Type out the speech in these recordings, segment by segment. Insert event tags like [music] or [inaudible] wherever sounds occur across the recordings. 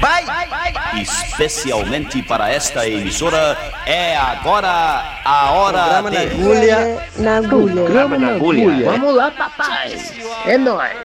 Vai! Especialmente para esta emissora, é agora a hora Programa de... na agulha. Na agulha. Programa na agulha. Vamos lá, papai. É nóis.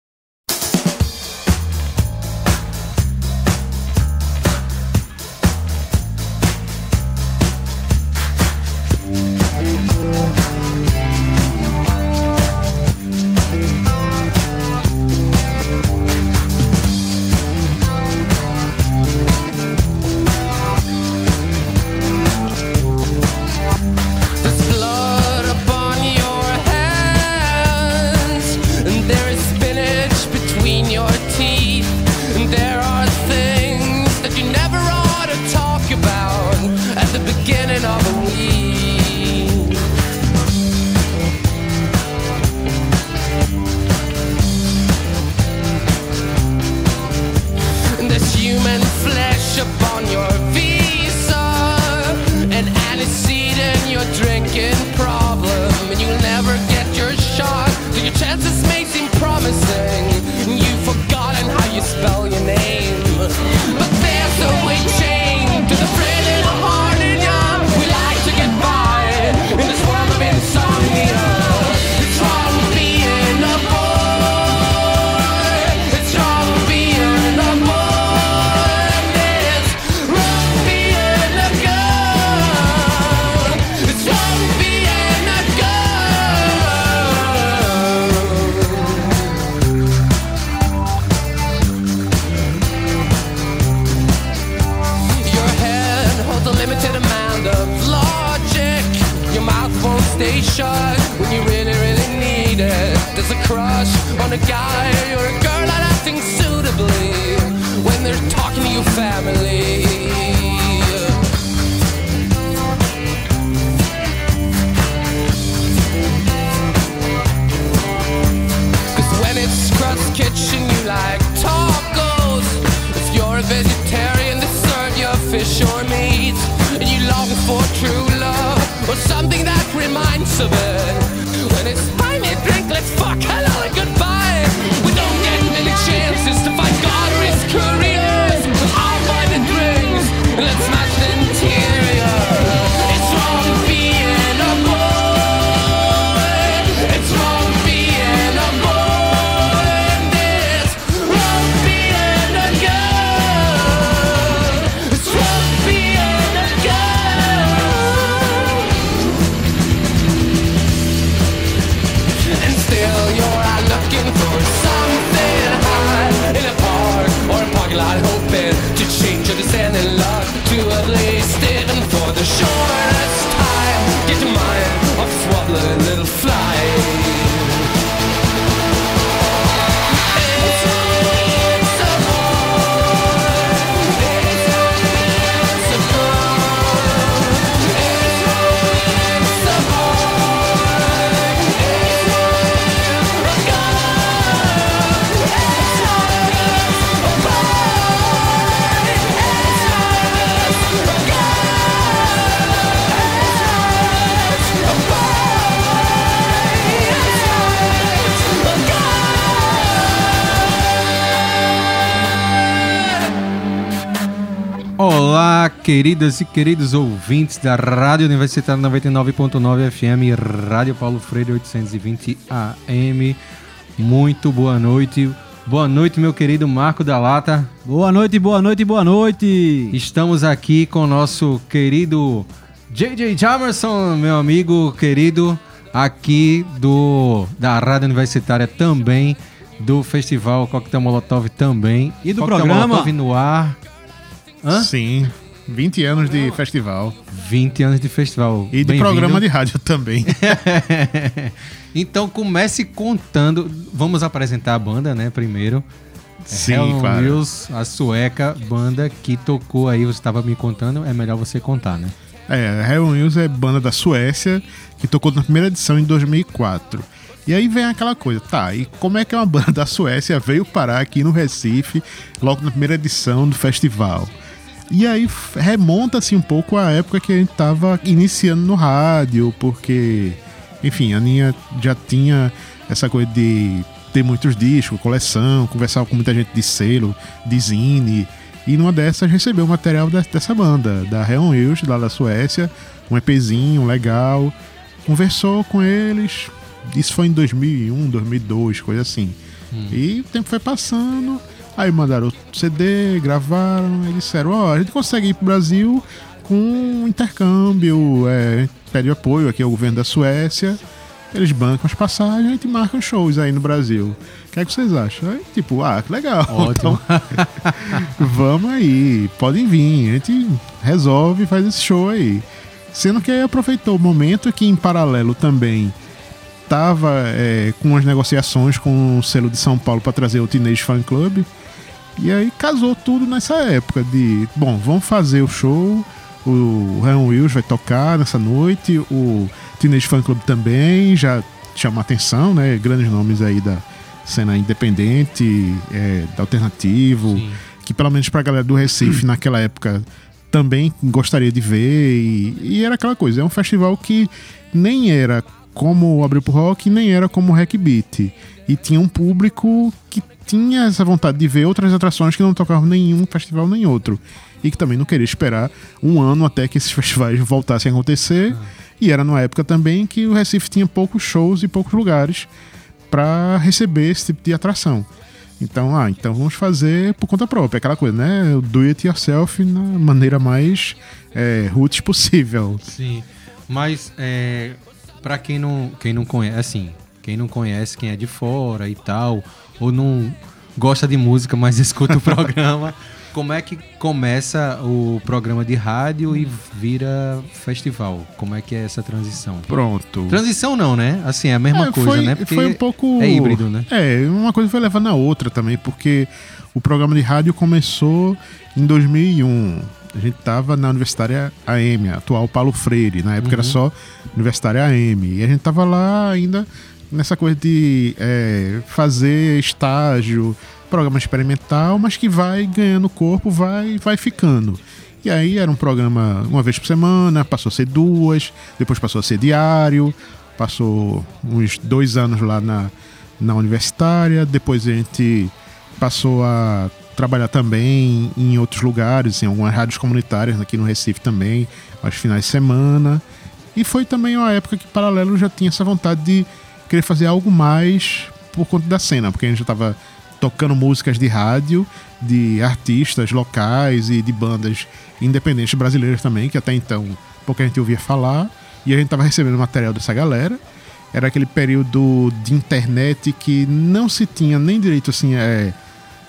Queridas e queridos ouvintes da Rádio Universitária 99.9 FM e Rádio Paulo Freire 820 AM. Muito boa noite. Boa noite, meu querido Marco da Lata. Boa noite, boa noite, boa noite. Estamos aqui com o nosso querido JJ Jamerson, meu amigo querido, aqui do da Rádio Universitária também, do Festival Coquetel Molotov também. E do Coquetel programa? Molotov no ar. Hã? Sim, 20 anos de festival. 20 anos de festival. E de programa de rádio também. [laughs] então comece contando. Vamos apresentar a banda, né? Primeiro. Sim, Helen claro. Wills, a sueca banda que tocou aí, você estava me contando, é melhor você contar, né? É, a Hell News é banda da Suécia que tocou na primeira edição em 2004. E aí vem aquela coisa, tá, e como é que uma banda da Suécia veio parar aqui no Recife, logo na primeira edição do festival? E aí f- remonta-se um pouco à época que a gente tava iniciando no rádio, porque, enfim, a Aninha já tinha essa coisa de ter muitos discos, coleção, conversava com muita gente de selo, de zine, E numa dessas recebeu o material de- dessa banda, da Reon Wills, lá da Suécia, um EPzinho legal. Conversou com eles, isso foi em 2001, 2002, coisa assim. E o tempo foi passando, aí mandaram o CD, gravaram, e disseram: Ó, a gente consegue ir pro Brasil com intercâmbio, é, a gente pede apoio aqui ao governo da Suécia, eles bancam as passagens, a gente marca os shows aí no Brasil. O que é que vocês acham? Aí, tipo, ah, que legal. [laughs] Ótimo. Então, [laughs] vamos aí, podem vir, a gente resolve faz esse show aí. Sendo que aí aproveitou o momento que em paralelo também tava é, com as negociações com o selo de São Paulo para trazer o Teenage Fan Club. E aí casou tudo nessa época de, bom, vamos fazer o show, o Ryan Wills vai tocar nessa noite, o Teenage Fan Club também, já chama atenção, né? Grandes nomes aí da cena independente, é, da alternativo, Sim. que pelo menos pra galera do Recife naquela época também gostaria de ver. E, e era aquela coisa, é um festival que nem era como o Abril pro Rock, nem era como o Hack Beat. E tinha um público que tinha essa vontade de ver outras atrações que não tocavam nenhum festival nem outro. E que também não queria esperar um ano até que esses [laughs] festivais voltassem a acontecer. E era numa época também que o Recife tinha poucos shows e poucos lugares para receber esse tipo de atração. Então, ah, então vamos fazer por conta própria, aquela coisa, né? Do it yourself na maneira mais é, roots possível. Sim. Mas é, para quem não, quem não conhece, assim, quem não conhece, quem é de fora e tal, ou não gosta de música, mas [laughs] escuta o programa, como é que começa o programa de rádio e vira festival? Como é que é essa transição? Pronto. Transição não, né? Assim, é a mesma É, coisa, foi, né? Porque foi um pouco. é híbrido, né? É, uma coisa foi levando a outra também, porque o programa de rádio começou em 2001. A gente tava na Universitária AM, atual Paulo Freire. Na época era só Universitária AM. E a gente tava lá ainda nessa coisa de é, fazer estágio, programa experimental, mas que vai ganhando corpo, vai, vai ficando. E aí era um programa uma vez por semana, passou a ser duas, depois passou a ser diário, passou uns dois anos lá na, na universitária, depois a gente passou a trabalhar também em outros lugares, em algumas rádios comunitárias aqui no Recife também, aos finais de semana. E foi também uma época que Paralelo já tinha essa vontade de querer fazer algo mais por conta da cena, porque a gente já estava tocando músicas de rádio, de artistas locais e de bandas independentes brasileiras também, que até então pouca gente ouvia falar, e a gente estava recebendo material dessa galera. Era aquele período de internet que não se tinha nem direito assim, é,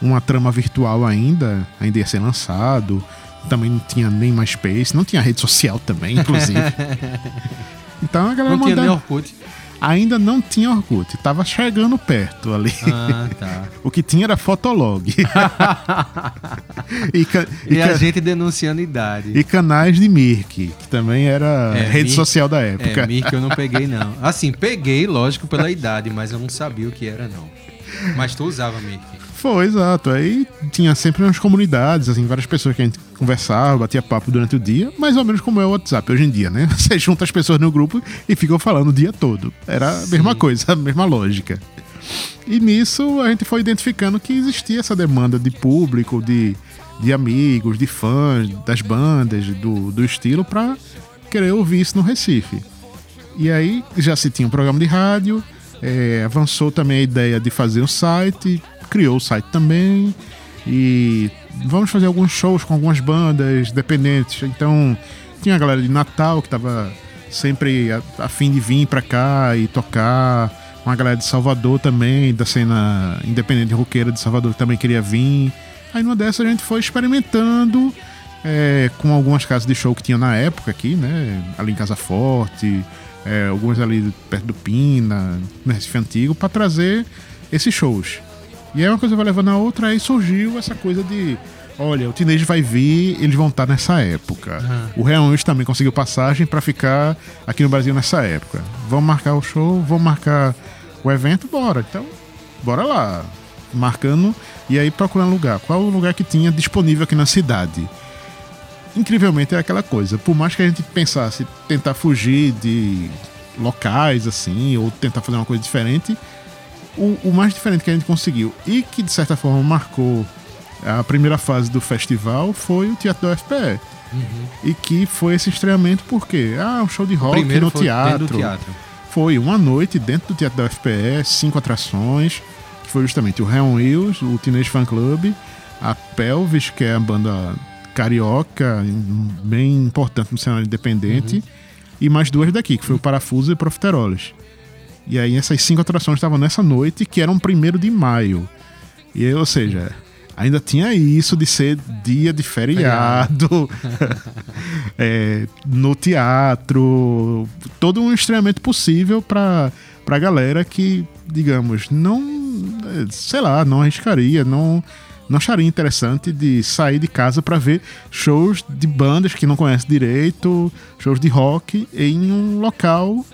uma trama virtual ainda, ainda ia ser lançado. Também não tinha nem MySpace, não tinha rede social também, inclusive. [laughs] então a galera Não tinha nem mandava- Orkut. Ainda não tinha Orkut, tava chegando perto ali. Ah, tá. [laughs] O que tinha era Fotolog. [laughs] e, e E a gente denunciando idade. e canais de Mirk, que também era É, rede Mirk- social da época. É, Mirk eu não peguei, não. [laughs] Assim, peguei, lógico, pela idade, mas eu não sabia o que era, não. Mas tu usava Mirk. Foi, exato. Aí tinha sempre umas comunidades, assim, várias pessoas que a gente conversava, batia papo durante o dia, mais ou menos como é o WhatsApp hoje em dia, né? [laughs] Você junta as pessoas no grupo e ficam falando o dia todo. Era a mesma coisa, a mesma lógica. E nisso a gente foi identificando que existia essa demanda de público, de, de amigos, de fãs das bandas, do, do estilo, pra querer ouvir isso no Recife. E aí já se tinha um programa de rádio, é, avançou também a ideia de fazer o site, criou o site também. E vamos fazer alguns shows com algumas bandas dependentes. Então tinha a galera de Natal que estava sempre a, a fim de vir pra cá e tocar. Uma galera de Salvador também, da cena independente roqueira de Salvador que também queria vir. Aí numa dessas a gente foi experimentando é, com algumas casas de show que tinha na época aqui, né? Ali em Casa Forte, é, algumas ali perto do Pina, no Recife Antigo, para trazer esses shows. E aí uma coisa vai levando a outra, aí surgiu essa coisa de. Olha, o Teenage vai vir, eles vão estar nessa época. O Real News também conseguiu passagem para ficar aqui no Brasil nessa época. Vamos marcar o show, vamos marcar o evento, bora. Então, bora lá. Marcando e aí procurando lugar. Qual o lugar que tinha disponível aqui na cidade? incrivelmente é aquela coisa. Por mais que a gente pensasse tentar fugir de locais assim, ou tentar fazer uma coisa diferente, o, o mais diferente que a gente conseguiu e que de certa forma marcou a primeira fase do festival foi o Teatro da UFPE. E que foi esse estreamento porque, ah, um show de rock no teatro. teatro. Foi uma noite dentro do Teatro da UFPE, cinco atrações, que foi justamente o Reon Wheels, o Teenage Fan Club, a Pelvis, que é a banda carioca, bem importante no cenário independente, e mais duas daqui, que foi o Parafuso e Profiteroles. E aí essas cinco atrações estavam nessa noite, que era um primeiro de maio. E aí, ou seja, ainda tinha isso de ser dia de feriado, [laughs] é, no teatro, todo um estreamento possível para pra galera que, digamos, não, sei lá, não arriscaria, não, não acharia interessante de sair de casa para ver shows de bandas que não conhece direito, shows de rock em um local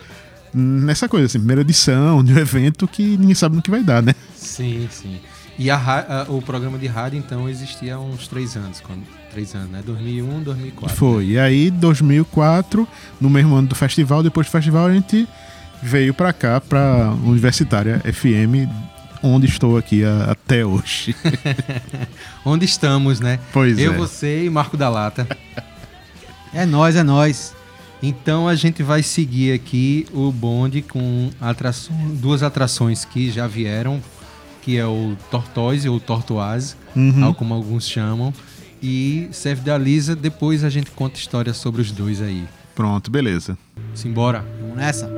nessa coisa, assim, primeira edição de um [laughs] evento que ninguém sabe no que vai dar, né? Sim, sim. E a a- o programa de rádio, então, existia há uns três anos. Quando, três anos, né? 2001, 2004. Foi. E aí, 2004, no mesmo ano do festival, depois do festival, a gente veio pra cá, pra Universitária FM, onde estou aqui a- até hoje. [laughs] Onde estamos, né? Pois Eu, é. você e Marco da Lata. É nós, é nós. Então a gente vai seguir aqui o bonde com atração, duas atrações que já vieram, que é o Tortoise ou Tortoise, Uhum. tal como alguns chamam, e Serve da Lisa. Depois a gente conta histórias sobre os dois aí. Pronto, beleza. Simbora. Vamos nessa.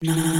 No.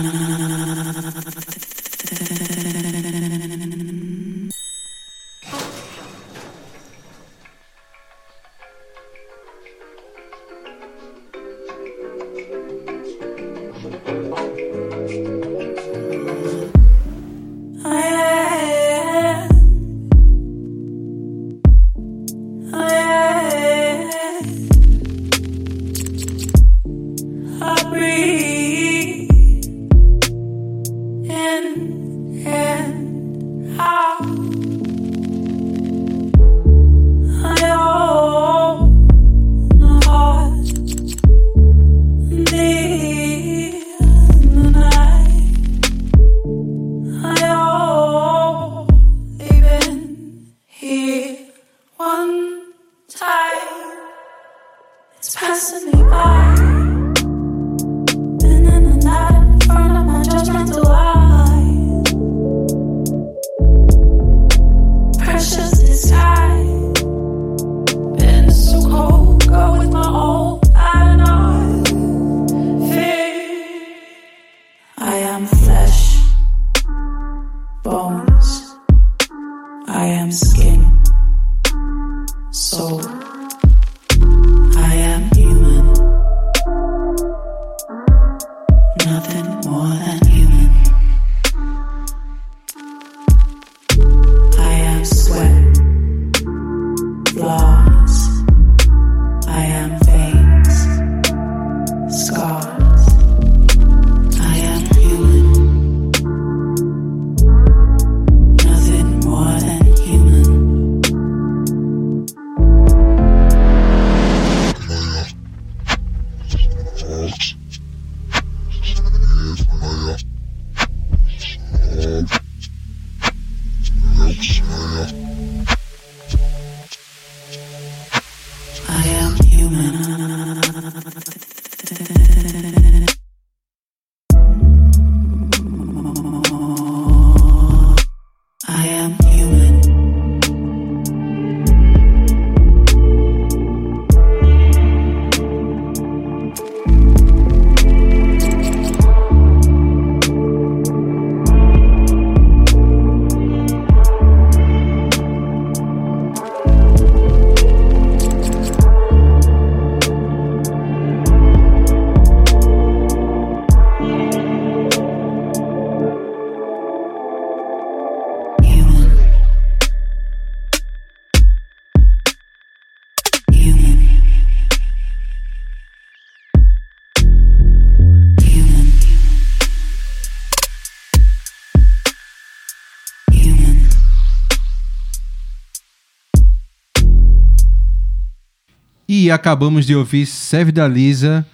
Acabamos de ouvir Seve da Lisa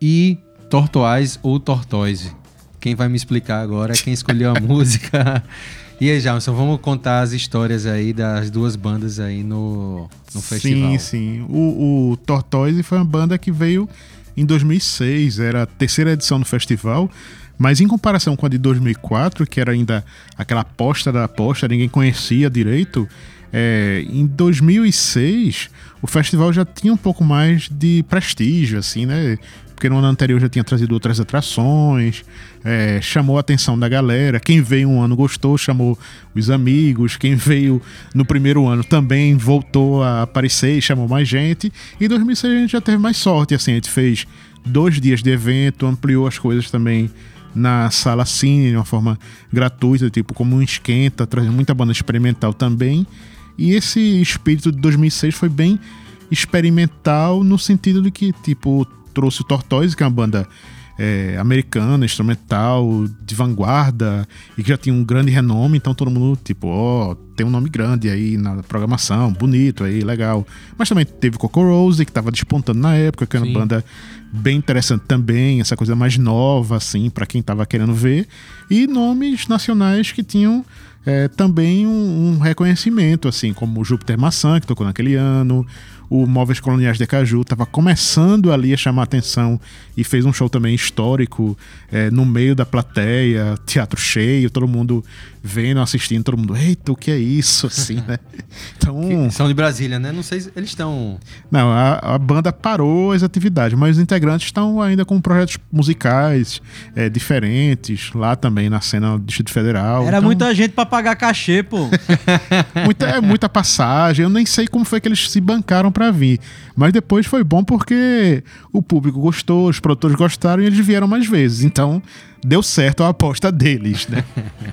e Tortoise ou Tortoise. Quem vai me explicar agora é quem escolheu a [laughs] música. E aí, Jamerson, vamos contar as histórias aí das duas bandas aí no, no festival. Sim, sim. O, o Tortoise foi uma banda que veio em 2006, era a terceira edição do festival, mas em comparação com a de 2004, que era ainda aquela aposta da aposta, ninguém conhecia direito, é, em 2006 o festival já tinha um pouco mais de prestígio, assim, né? Porque no ano anterior já tinha trazido outras atrações, é, chamou a atenção da galera. Quem veio um ano gostou, chamou os amigos. Quem veio no primeiro ano também voltou a aparecer e chamou mais gente. E em 2006 a gente já teve mais sorte, assim, a gente fez dois dias de evento, ampliou as coisas também na sala cine de uma forma gratuita, tipo como um esquenta, trazendo muita banda experimental também. E esse espírito de 2006 foi bem experimental no sentido de que, tipo, trouxe o Tortoise, que é uma banda é, americana, instrumental, de vanguarda, e que já tinha um grande renome, então todo mundo, tipo, ó, tem um nome grande aí na programação, bonito aí, legal. Mas também teve Coco Rose, que tava despontando na época, que era uma banda bem interessante também, essa coisa mais nova, assim, para quem tava querendo ver. E nomes nacionais que tinham é, também um, um reconhecimento, assim, como o Júpiter Maçã, que tocou naquele ano, o Móveis Coloniais de Caju estava começando ali a chamar atenção e fez um show também histórico é, no meio da plateia, teatro cheio, todo mundo vendo, assistindo, todo mundo, eita, o que é isso, assim, né? [laughs] Então, são de Brasília, né? Não sei se eles estão. não, a, a banda parou as atividades, mas os integrantes estão ainda com projetos musicais é, diferentes, lá também na cena do Distrito Federal. Era Então, muita gente pra pagar cachê, pô. [laughs] muita, é muita passagem. Eu nem sei como foi que eles se bancaram pra vir. Mas depois foi bom porque o público gostou, os produtores gostaram e eles vieram mais vezes. Então deu certo a aposta deles, né? [laughs]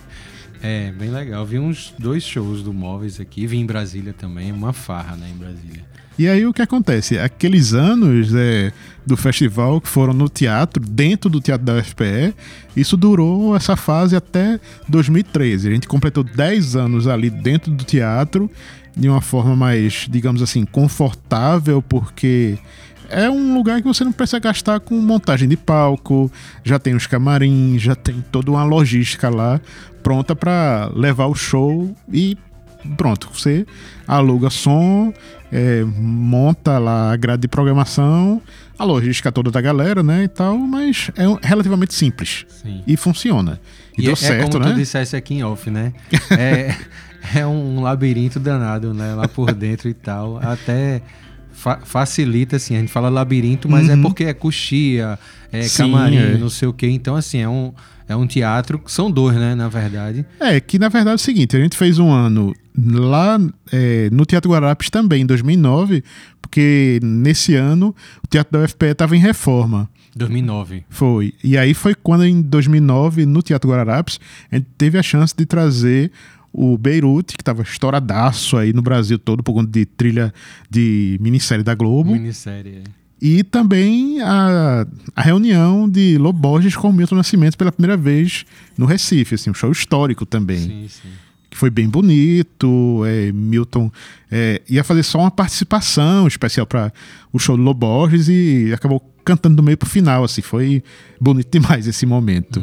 É, bem legal. Vi uns dois shows do Móveis aqui. Vi em Brasília também. Uma farra, né? Em Brasília. E aí o que acontece? Aqueles anos é, do festival que foram no teatro, dentro do teatro da UFPE, isso durou essa fase até 2013. A gente completou 10 anos ali dentro do teatro, de uma forma mais, digamos assim, confortável, porque é um lugar que você não precisa gastar com montagem de palco, já tem os camarins, já tem toda uma logística lá pronta para levar o show e pronto, você aluga som, é, monta lá a grade de programação, a logística toda da galera, né, e tal, mas é relativamente simples Sim. e funciona. E, deu é certo, como né? tu dissesse aqui em off, né? É, [laughs] é um labirinto danado, né? Lá por dentro e tal. Até fa- facilita, assim. A gente fala labirinto, mas é Uhum. porque é coxia, é Sim, camarim, é. não sei o quê. Então, assim, é um, é um teatro. São dois, né? Na verdade. É, que na verdade é o seguinte, a gente fez um ano lá é, no Teatro Guararapes também, em 2009, porque nesse ano o Teatro da UFPE estava em reforma. 2009. Foi. E aí foi quando, em 2009, no Teatro Guararapes, a gente teve a chance de trazer o Beirute, que estava estouradaço aí no Brasil todo, por conta de trilha de minissérie da Globo. Minissérie. é. E também a, a reunião de Loborges com o Milton Nascimento pela primeira vez no Recife, assim, um show histórico também Sim, sim. que foi bem bonito. é, Milton é, ia fazer só uma participação especial para o show do Loborges e acabou cantando do meio pro final, assim, foi bonito demais esse momento.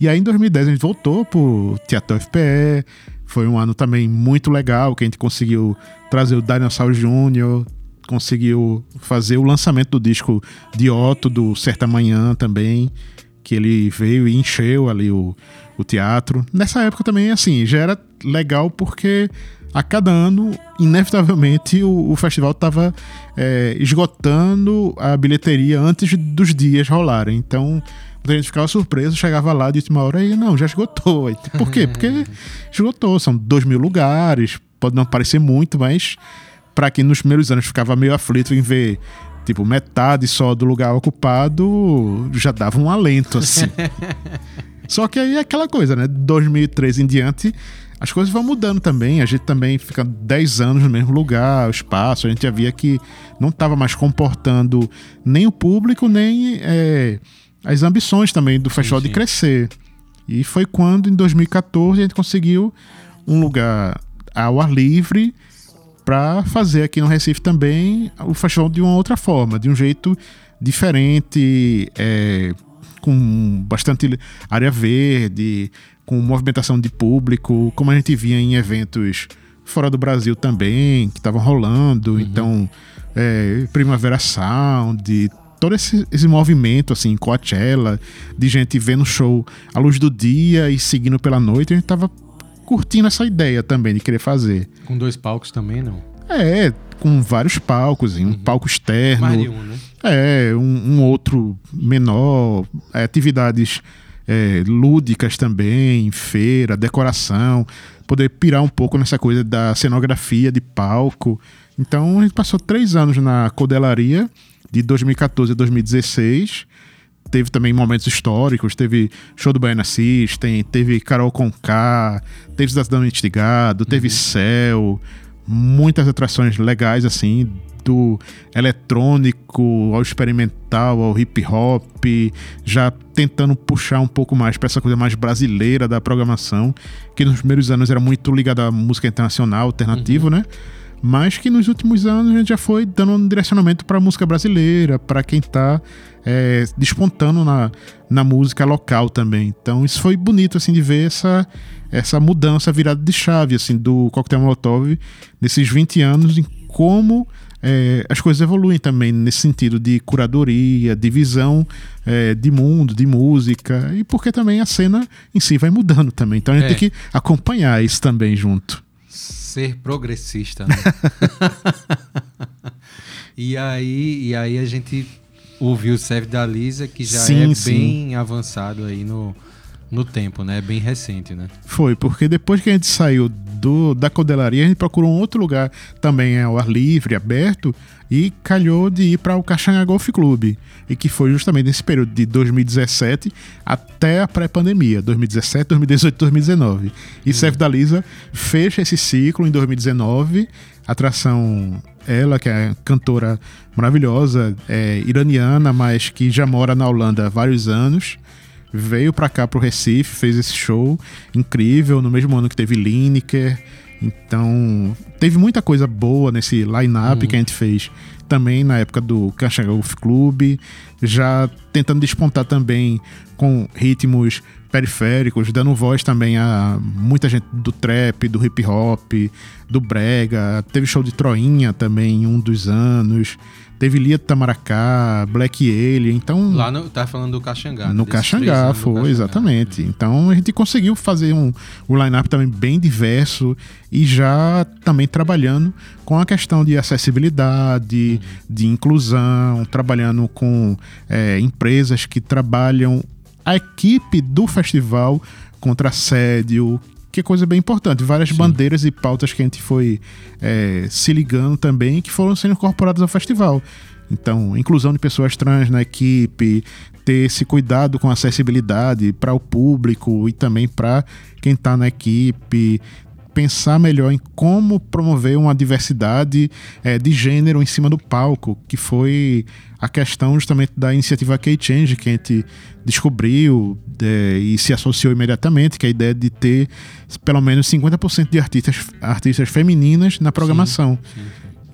E aí em 2010 a gente voltou pro Teatro FPE, foi um ano também muito legal, que a gente conseguiu trazer o Dinosaur Júnior, conseguiu fazer o lançamento do disco de Otto, do Certa Manhã também, que ele veio e encheu ali o, o teatro. Nessa época também, assim, já era legal porque a cada ano, inevitavelmente, o, o festival estava esgotando a bilheteria antes dos dias rolarem. Então, a gente ficava surpreso, chegava lá de última hora e não, já esgotou. Aí, Por quê? Porque [laughs] esgotou. São dois mil lugares, pode não parecer muito, mas para quem nos primeiros anos ficava meio aflito em ver tipo metade só do lugar ocupado, já dava um alento assim. [laughs] Só que aí é aquela coisa, né? 2013 em diante, as coisas vão mudando também. A gente também fica 10 anos no mesmo lugar, o espaço. A gente já via que não estava mais comportando nem o público, nem é, as ambições também do festival de sim. crescer. E foi quando, em 2014, a gente conseguiu um lugar ao ar livre para fazer aqui no Recife também o festival de uma outra forma, de um jeito diferente, é, com bastante área verde, com movimentação de público, como a gente via em eventos fora do Brasil também, que estavam rolando. Então, é, Primavera Sound, todo esse, esse movimento, assim, Coachella, de gente vendo show à luz do dia e seguindo pela noite, a gente tava curtindo essa ideia também de querer fazer. Com dois palcos também, não. É, com vários palcos, um palco externo. Mais de um, né? É, um, um outro menor, é, atividades é, lúdicas também, feira, decoração, poder pirar um pouco nessa coisa da cenografia de palco. Então a gente passou três anos na Codelaria, de 2014 a 2016. Teve também momentos históricos, teve show do Baiana System, teve Carol Conká, teve Cidadão Instigado, teve Céu, muitas atrações legais assim, do eletrônico ao experimental, ao hip hop, já tentando puxar um pouco mais para essa coisa mais brasileira da programação, que nos primeiros anos era muito ligada à música internacional, alternativo, né? Mas que nos últimos anos a gente já foi dando um direcionamento para música brasileira, para quem tá é, despontando na, na música local também. Então isso foi bonito assim de ver essa essa mudança virada de chave assim do Coquetel Molotov nesses 20 anos em como é, as coisas evoluem também nesse sentido de curadoria, de visão é, de mundo, de música, e porque também a cena em si vai mudando também. Então a gente É. tem que acompanhar isso também junto. Ser progressista, né? [laughs] e, aí, e aí a gente ouviu o Save da Lisa, que já Sim, é sim. bem avançado aí no, no tempo, né? Bem recente, né? Foi, porque depois que a gente saiu do, da codelaria, a gente procurou um outro lugar também ao ar livre, aberto, e calhou de ir para o Caxanga Golf Club. E que foi justamente nesse período de 2017 até a pré-pandemia, 2017, 2018, 2019. E Seth da Lisa fecha esse ciclo em 2019. Atração, ela que é cantora maravilhosa, é, iraniana, mas que já mora na Holanda há vários anos veio pra cá pro Recife, fez esse show incrível no mesmo ano que teve Lineker. Então, teve muita coisa boa nesse line-up que a gente fez também na época do Cancha Golf Club, já tentando despontar também com ritmos periféricos, dando voz também a muita gente do trap, do hip hop, do brega. Teve show de Troinha também em um dos anos. Teve Lia Tamaracá, Black Alien, então Lá no, tá falando do Caxangá. no Caxangá, foi, Caxangá. exatamente. Então a gente conseguiu fazer um, um line-up também bem diverso e já também trabalhando com a questão de acessibilidade, de inclusão, trabalhando com é, empresas que trabalham a equipe do festival contra assédio, que é coisa bem importante. Várias bandeiras e pautas que a gente foi é, se ligando também que foram sendo incorporadas ao festival. Então, inclusão de pessoas trans na equipe, ter esse cuidado com acessibilidade para o público e também para quem está na equipe, pensar melhor em como promover uma diversidade eh, de gênero em cima do palco, que foi a questão justamente da iniciativa K-Change que a gente descobriu eh, e se associou imediatamente, que é a ideia de ter pelo menos 50% de artistas, artistas femininas na programação.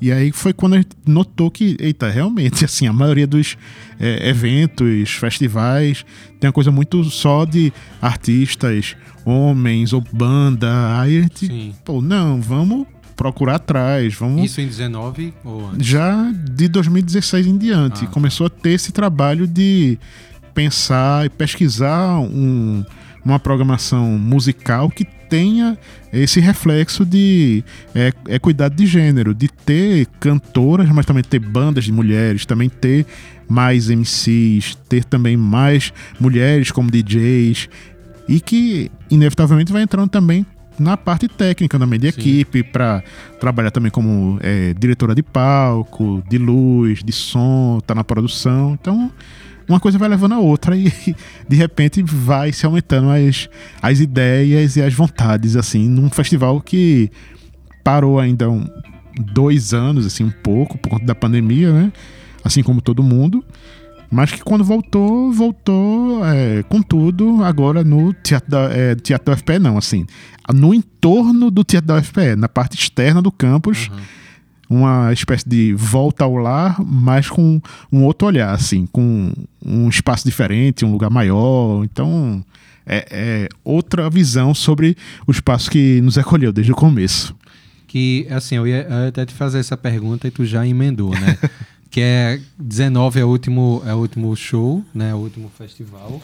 E aí foi quando a gente notou que, eita, realmente, [laughs] assim, a maioria dos é, eventos, festivais, tem uma coisa muito só de artistas, homens ou banda. Aí a gente, Sim. pô, não, vamos procurar atrás, vamos. Isso em 19 ou antes? Já de 2016 em diante, Ah, tá. começou a ter esse trabalho de pensar e pesquisar um- uma programação musical que tenha esse reflexo de é, equidade de gênero, de ter cantoras, mas também ter bandas de mulheres, também ter mais MCs, ter também mais mulheres como DJs e que inevitavelmente vai entrando também na parte técnica também de Sim. equipe para trabalhar também como é, diretora de palco, de luz, de som, tá na produção. Então, uma coisa vai levando a outra e [laughs] de repente vai se aumentando as, as ideias e as vontades, assim, num festival que parou ainda um, dois anos, assim, um pouco, por conta da pandemia, né? Assim como todo mundo. Mas que quando voltou, voltou é, com tudo agora no Teatro da, é, teatro da UFPE, não, assim. No entorno do Teatro da UFPE, na parte externa do campus. Uma espécie de volta ao lar, mas com um outro olhar, assim, com um espaço diferente, um lugar maior. Então, é, é outra visão sobre o espaço que nos acolheu desde o começo. Que, assim, eu ia, eu ia até te fazer essa pergunta e tu já emendou, né? [laughs] que é 19 é o último, é o último show, né? O último festival.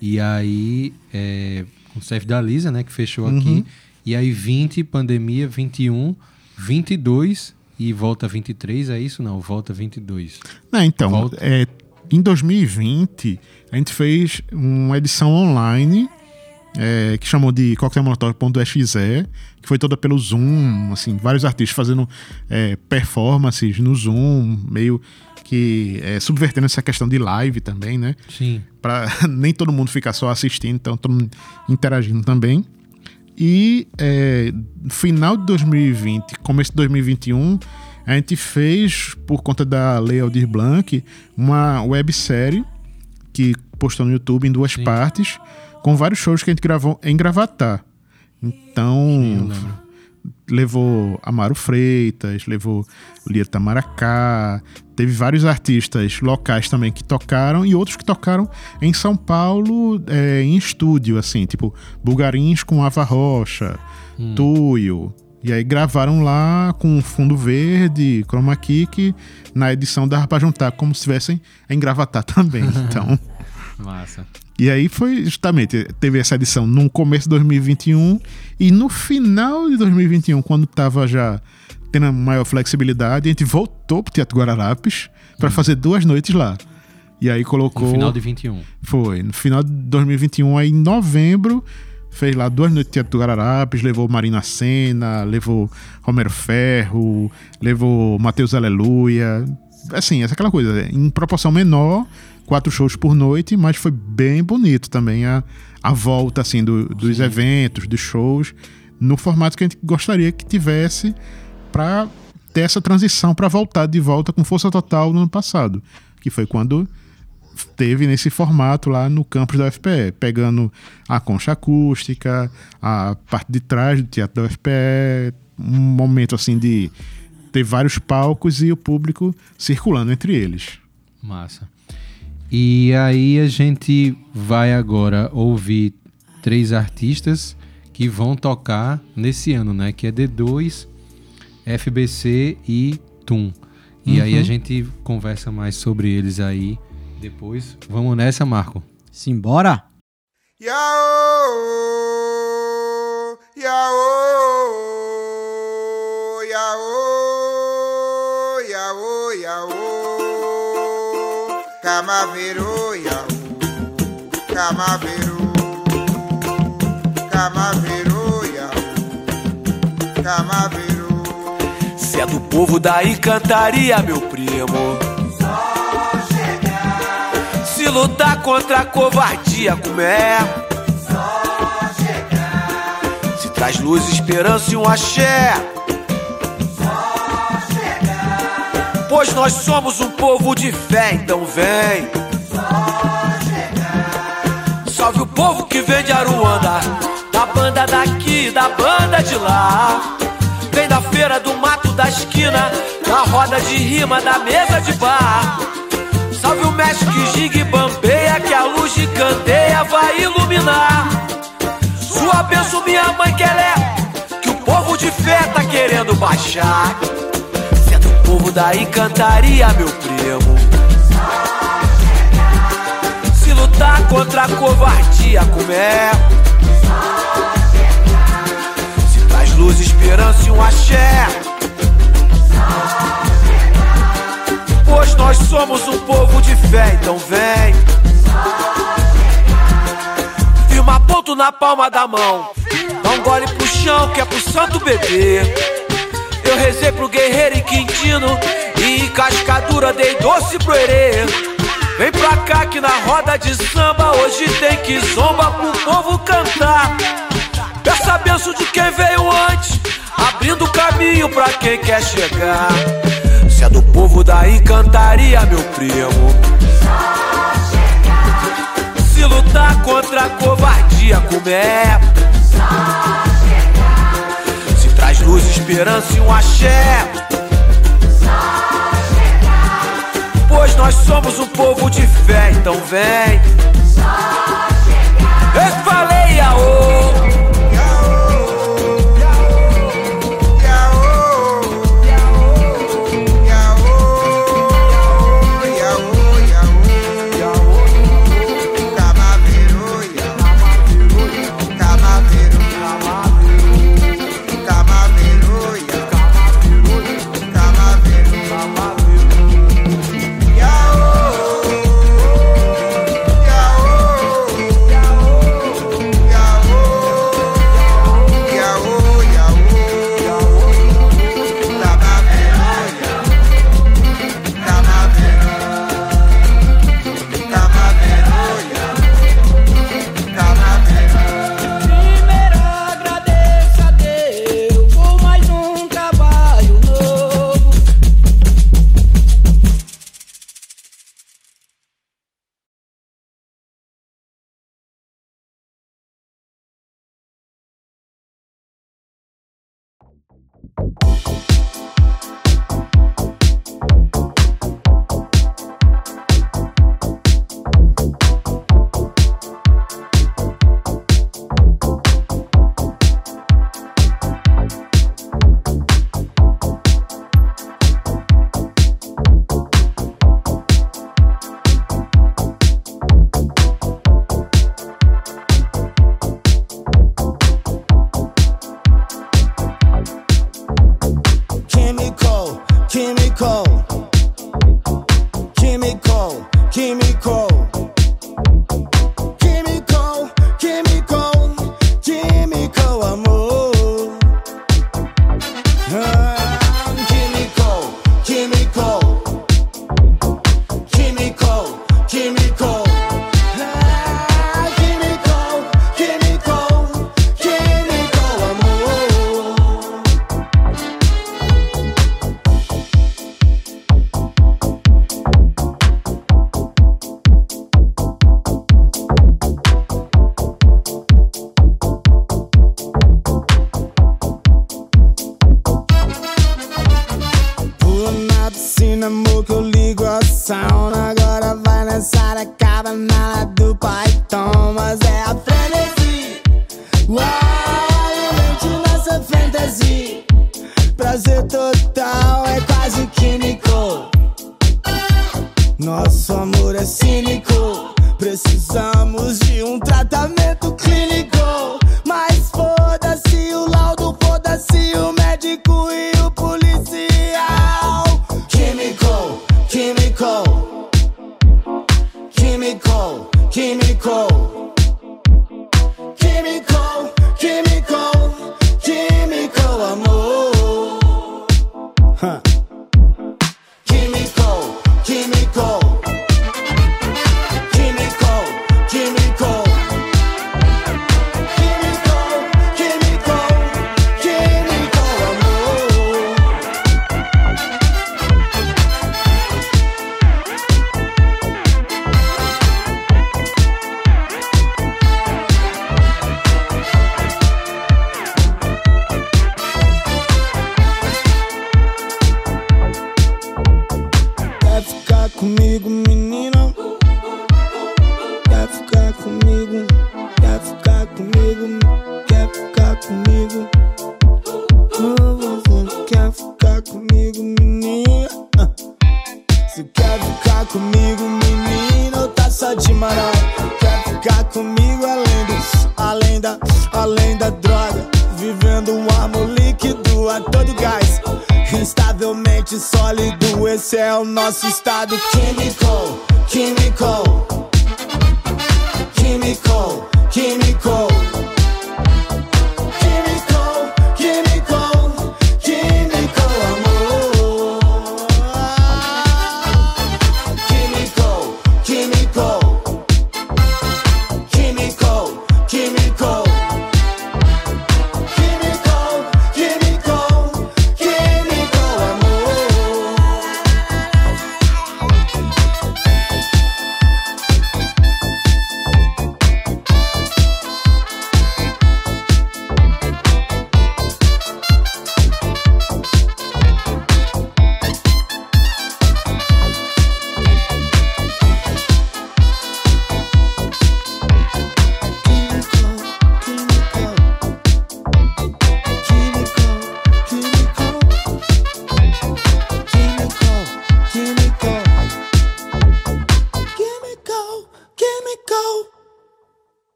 E aí, é, com o Save da Lisa, né? Que fechou aqui. E aí, 20, pandemia, 21, 22 e volta 23, é isso? Não, volta 22. É, então, Volta. é, em 2020, a gente fez uma edição online é, que chamou de coquetelmolotov.exe, que foi toda pelo Zoom, assim, vários artistas fazendo é, performances no Zoom, meio que é, subvertendo essa questão de live também, né? Sim. para [laughs] nem todo mundo ficar só assistindo, então todo mundo interagindo também. E é, final de 2020, começo de 2021, a gente fez, por conta da Lei Aldir Blanc, uma websérie que postou no YouTube em duas Sim. partes, com vários shows que a gente gravou em Gravatar. Então, levou Amaro Freitas, levou Lia Tamaracá, teve vários artistas locais também que tocaram e outros que tocaram em São Paulo é, em estúdio, assim, tipo Bulgarins com Ava Rocha, Tuyo. E aí gravaram lá com fundo verde, chroma key, que na edição dava pra juntar como se estivessem em gravatar também. [laughs] Então. Massa. E aí foi justamente, teve essa edição no começo de 2021 e no final de 2021, quando tava já tendo maior flexibilidade, a gente voltou pro Teatro Guararapes para fazer duas noites lá. E aí colocou. No final de 21. Foi, no final de 2021, aí em novembro, fez lá duas noites de Teatro Guararapes, levou Marina Senna, levou Romero Ferro, levou Matheus Aleluia. Assim, essa aquela coisa, em proporção menor, quatro shows por noite, mas foi bem bonito também a, a volta assim do- dos eventos, dos shows, no formato que a gente gostaria que tivesse para ter essa transição para voltar de volta com força total no ano passado, que foi quando teve nesse formato lá no campus da UFPE, pegando a concha acústica, a parte de trás do teatro da UFPE, um momento assim de ter vários palcos e o público circulando entre eles. Massa. E aí a gente vai agora ouvir três artistas que vão tocar nesse ano, né? Que é D2, FBC e Tum. E aí a gente conversa mais sobre eles aí depois. Vamos nessa, Marco. Simbora? Yaô, yaô, yaô. Camaveiro, yaô, camaveiro, camaveiro, yaô, camaveiro. Se é do povo da encantaria, meu primo. Se lutar contra a covardia, como é? Se traz luz, esperança e um axé. Pois nós somos um povo de fé, então vem. Salve o povo que vem de Aruanda, da banda daqui, da banda de lá. Vem da feira do mato da esquina, da roda de rima, da mesa de bar. Salve o mestre que giga e bambeia, que a luz de candeia vai iluminar. Sua bênção, minha mãe, que ela é, que o povo de fé tá querendo baixar. Povo da encantaria, meu primo. Se lutar contra a covardia, como é? Se traz luz, esperança e um axé. Pois nós somos um povo de fé, então vem. Firma ponto na palma da mão. Dá um gole pro chão que é pro santo bebê. Eu rezei pro guerreiro em Quintino e Cascadura dei doce pro herê. Vem pra cá que na roda de samba hoje tem que zomba pro povo cantar. Peça benção de quem veio antes, abrindo caminho pra quem quer chegar. Se é do povo da encantaria, meu primo. Se lutar contra a covardia, como é? Luz, esperança e um axé. Pois nós somos um povo de fé, então vem. Eu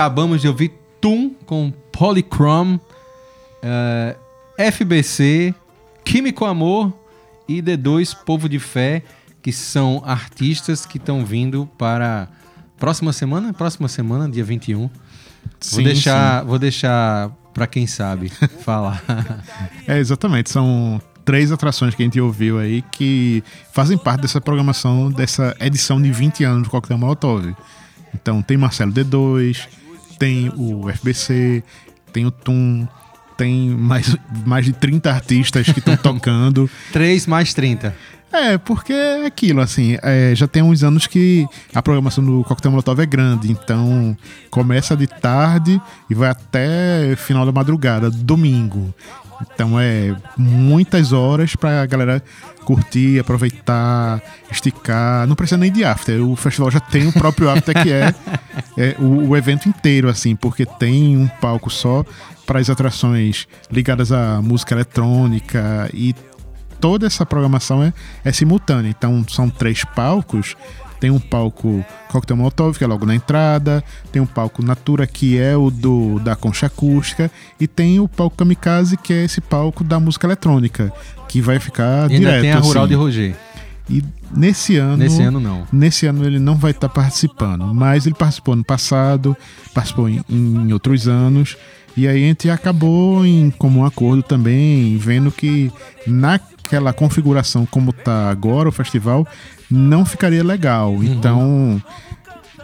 acabamos de ouvir Tum com Polychrome, eh, FBC, Químico Amor e D2 Povo de Fé, que são artistas que estão vindo para próxima semana, próxima semana, dia 21. vou Sim, deixar, vou deixar para quem sabe [laughs] falar. É, exatamente. São três atrações que a gente ouviu aí que fazem parte dessa programação, dessa edição de 20 anos do Coquetel Molotov. Então tem Marcelo D2, tem o FBC, tem o Tum, tem mais, mais de 30 artistas que estão [laughs] tocando. 3 mais 30. É, porque é aquilo, assim, é, já tem uns anos que a programação do Coquetel Molotov é grande, então começa de tarde e vai até final da madrugada, domingo. Então é muitas horas pra galera curtir, aproveitar, esticar. Não precisa nem de after, o festival já tem o próprio after que é, é o, o evento inteiro, assim, porque tem um palco só para as atrações ligadas à música eletrônica e toda essa programação é, é simultânea. Então são três palcos. Tem um palco Coquetel Molotov, que é logo na entrada. Tem um palco Natura, que é o do da concha acústica. E tem o palco Kamikaze, que é esse palco da música eletrônica, que vai ficar E ainda direto. tem a Rural assim. de Roger. E nesse ano. Nesse ano, não. Nesse ano ele não vai estar participando, mas ele participou no passado, participou em, em outros anos. E aí a gente acabou em comum acordo também, vendo que naquela configuração como tá agora o festival, não ficaria legal. Então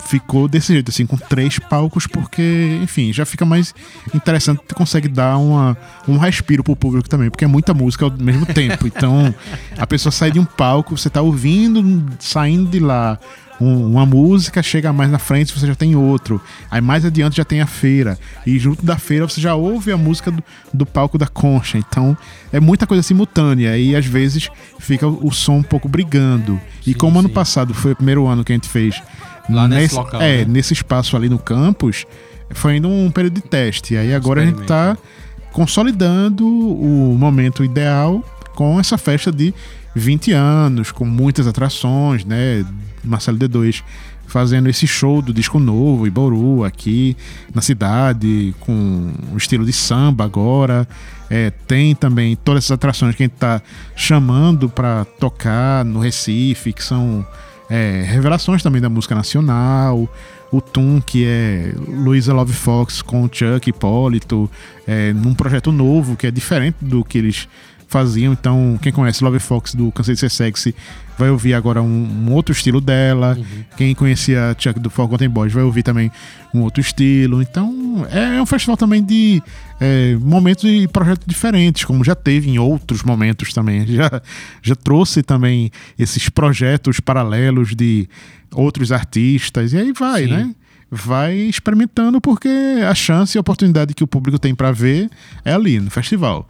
ficou desse jeito, assim, com três palcos, porque, enfim, já fica mais interessante, consegue dar uma, um respiro pro público também, porque é muita música ao mesmo tempo. Então, a pessoa sai de um palco, você tá ouvindo, saindo de lá um- uma música, chega mais na frente, você já tem outro. Aí mais adiante já tem a feira. E junto da feira você já ouve a música do, do palco da concha. Então, é muita coisa simultânea. E às vezes fica o, o som um pouco brigando. e como ano passado foi o primeiro ano que a gente fez Lá nesse local, é, né? nesse espaço ali no campus, foi ainda um período de teste. Aí agora a gente está consolidando o momento ideal com essa festa de 20 anos, com muitas atrações, né? Marcelo D2 fazendo esse show do disco novo, Iboru, aqui na cidade, com o estilo de samba agora. É, tem também todas essas atrações que a gente tá chamando para tocar no Recife, que são é, revelações também da música nacional. O Tum, que é Luísa Love Fox com Chuck Hipólito, é, num projeto novo que é diferente do que eles faziam. Então, quem conhece Love Fox do Cansei de Ser Sexy vai ouvir agora um, um outro estilo dela. Quem conhecia Chuck do Forgotten Boys vai ouvir também um outro estilo. Então, é um festival também de é, momentos e projetos diferentes, como já teve em outros momentos também. [laughs] Já, já trouxe também esses projetos paralelos de outros artistas. E aí vai, Sim. né? vai experimentando porque a chance e a oportunidade que o público tem para ver é ali no festival.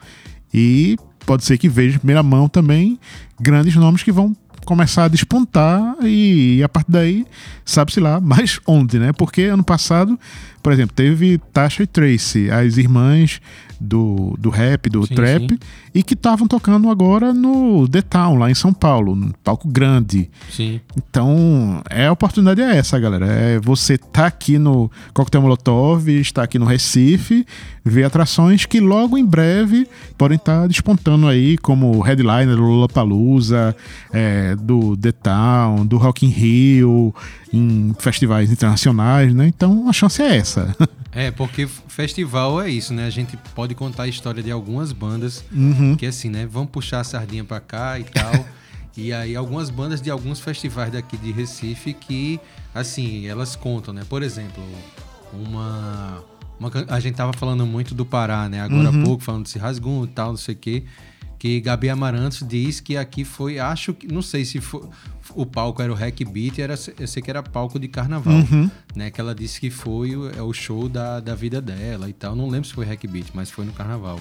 E pode ser que veja em primeira mão também grandes nomes que vão começar a despontar e, a partir daí sabe-se lá mais onde, né? Porque ano passado, por exemplo, teve Tasha e Tracy, as irmãs do, do rap, do Sim, trap, sim. e que estavam tocando agora no The Town, lá em São Paulo, no palco grande. Sim. Então, é a oportunidade é essa, galera. É você tá aqui no Coquetel Molotov, está aqui no Recife, ver atrações que logo em breve podem estar despontando aí, como o headliner do Lollapalooza, é, do The Town, do Rock in Rio, em festivais internacionais, né? Então, a chance é essa. É, porque festival é isso, né? A gente pode contar a história de algumas bandas Uhum. que assim, né? Vamos puxar a sardinha pra cá e tal. [laughs] e aí algumas bandas de alguns festivais daqui de Recife que, assim, elas contam, né? Por exemplo, uma... uma a gente tava falando muito do Pará, né? Agora Uhum. há pouco, falando desse rasgum e tal, não sei o quê. Que Gabi Amarantos diz que aqui foi, acho que, não sei se foi, o palco era o Hack Beat, era, eu sei que era palco de carnaval, Uhum. né? Que ela disse que foi o, é o show da, da vida dela e tal. Não lembro se foi Hack Beat, mas foi no carnaval.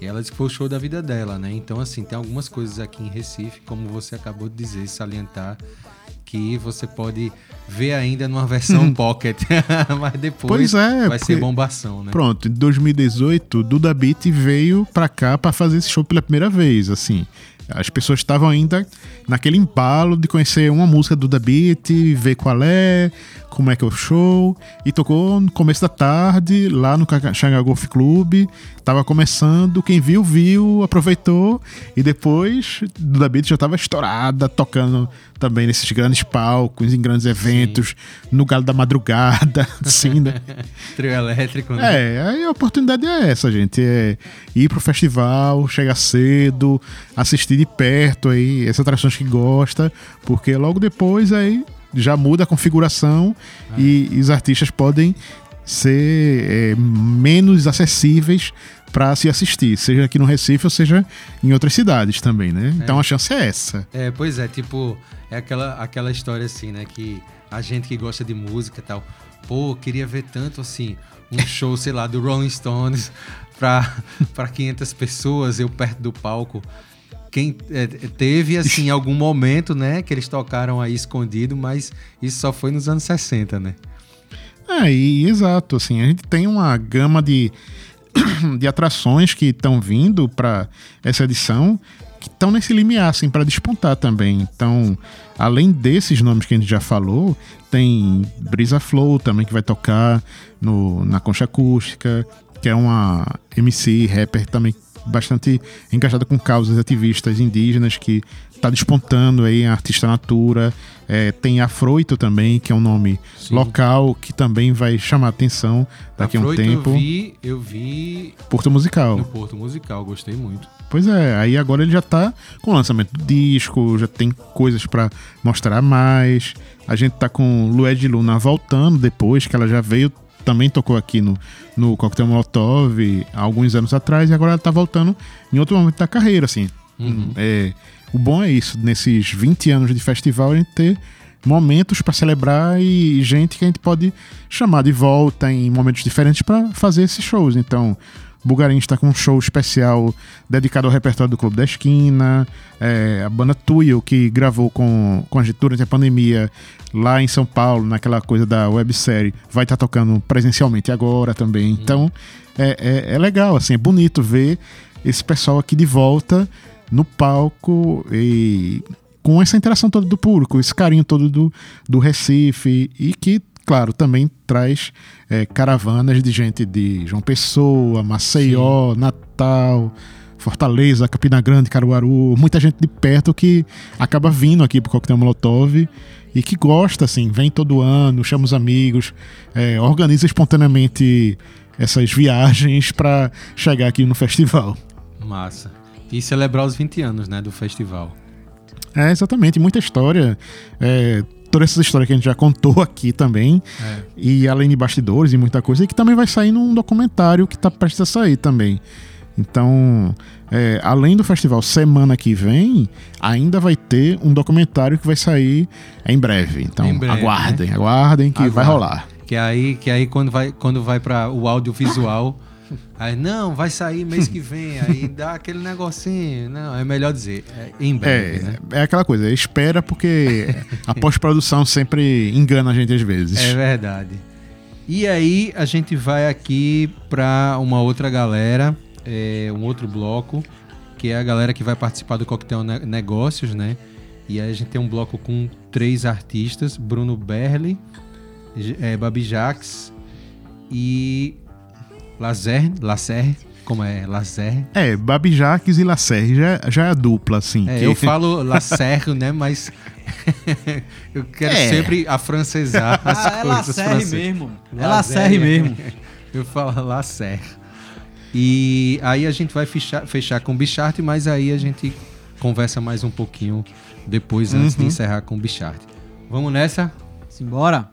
E ela disse que foi o show da vida dela, né? Então, assim, tem algumas coisas aqui em Recife, como você acabou de dizer, salientar, que você pode ver ainda numa versão pocket, [laughs] mas depois Pois é, vai ser bombação, né? Pronto, em 2018, Duda Beat veio pra cá pra fazer esse show pela primeira vez, assim. As pessoas estavam ainda naquele embalo de conhecer uma música do The Beat, ver qual é, como é que é o show. E tocou no começo da tarde, lá no Xangá Golf Club. Tava começando, quem viu, viu, aproveitou. E depois, do The Beat já tava estourada, tocando também nesses grandes palcos, em grandes eventos, no Galo da Madrugada, [laughs] assim, né? Trio elétrico, né? É, aí a oportunidade é essa, gente. É ir pro festival, chegar cedo, assistir de perto aí, essas atrações que gosta, porque logo depois aí já muda a configuração e, e os artistas podem ser é, menos acessíveis para se assistir, seja aqui no Recife ou seja em outras cidades também, né? Então a chance é essa. É, pois é, tipo, é aquela, aquela história assim, né? Que a gente que gosta de música e tal, pô, queria ver tanto assim, um [laughs] show, sei lá, do Rolling Stones pra, pra 500 pessoas, eu perto do palco. Quem é, teve, assim, algum momento, né, que eles tocaram aí escondido, mas isso só foi nos anos 60, né? É, e exato, assim, a gente tem uma gama de, [coughs] de atrações que estão vindo para essa edição que estão nesse limiar, assim, para despontar também. Então, além desses nomes que a gente já falou, tem Brisa Flow também que vai tocar no, na Concha Acústica, que é uma MC rapper também bastante engajada com causas ativistas indígenas que está despontando aí a artista natura. É, tem Afroito também, que é um nome Sim. local que também vai chamar atenção daqui a um tempo. Eu vi, eu vi Porto Musical. no Porto Musical, gostei muito. Pois é, aí agora ele já tá com o lançamento do disco, já tem coisas pra mostrar mais. A gente tá com Lué de Luna voltando depois, que ela já veio, também tocou aqui no, no Coquetel Molotov há alguns anos atrás, e agora ela tá voltando em outro momento da carreira, assim. É, o bom é isso, nesses 20 anos de festival, a gente ter momentos pra celebrar e gente que a gente pode chamar de volta em momentos diferentes pra fazer esses shows. Então, Bulgarin está com um show especial dedicado ao repertório do Clube da Esquina. É, a banda Tuyo, que gravou com, com a gente durante a pandemia lá em São Paulo, naquela coisa da websérie, vai estar tocando presencialmente agora também. Então, é, é, é legal, assim, é bonito ver esse pessoal aqui de volta no palco e com essa interação toda do público, esse carinho todo do, do Recife e que, claro, também traz é, caravanas de gente de João Pessoa, Maceió, Natal, Fortaleza, Campina Grande, Caruaru, muita gente de perto que acaba vindo aqui pro Coquetel Molotov e que gosta, assim, vem todo ano, chama os amigos, é, organiza espontaneamente essas viagens para chegar aqui no festival. Massa. E celebrar os 20 anos, né, do festival. É, exatamente, muita história. É, toda essa história que a gente já contou aqui também. É. E além de bastidores e muita coisa, e que também vai sair num documentário que tá prestes a sair também. Então, é, além do festival semana que vem, ainda vai ter um documentário que vai sair em breve. Então, Em breve, aguardem, aguardem que vai rolar. Que aí, que aí quando vai, quando vai para o audiovisual, aí não, vai sair mês que vem, aí [laughs] dá aquele negocinho. Não, é melhor dizer, é em breve, É, né? é aquela coisa, espera porque a [laughs] pós-produção sempre engana a gente às vezes. É verdade. E aí a gente vai aqui para uma outra galera, é, um outro bloco, que é a galera que vai participar do Coquetel Ne- Negócios, né? E aí a gente tem um bloco com três artistas, Bruno Berli, é, Babi Jax e Lazer, Lacer, como é? Lazer. É, Babi Jaques e Lacerre já, já é a dupla, assim. É, que- eu falo Lacer, [laughs] né? Mas [laughs] eu quero É. sempre afrancesar as Ah, é coisas. Lacerre francesas. mesmo. É Lacerre. Lacerre mesmo. [laughs] Eu falo Lacer. E aí a gente vai fechar, fechar com o Bichart, mas aí a gente conversa mais um pouquinho depois, antes de Uhum. encerrar com o Bichart. Vamos nessa? Simbora.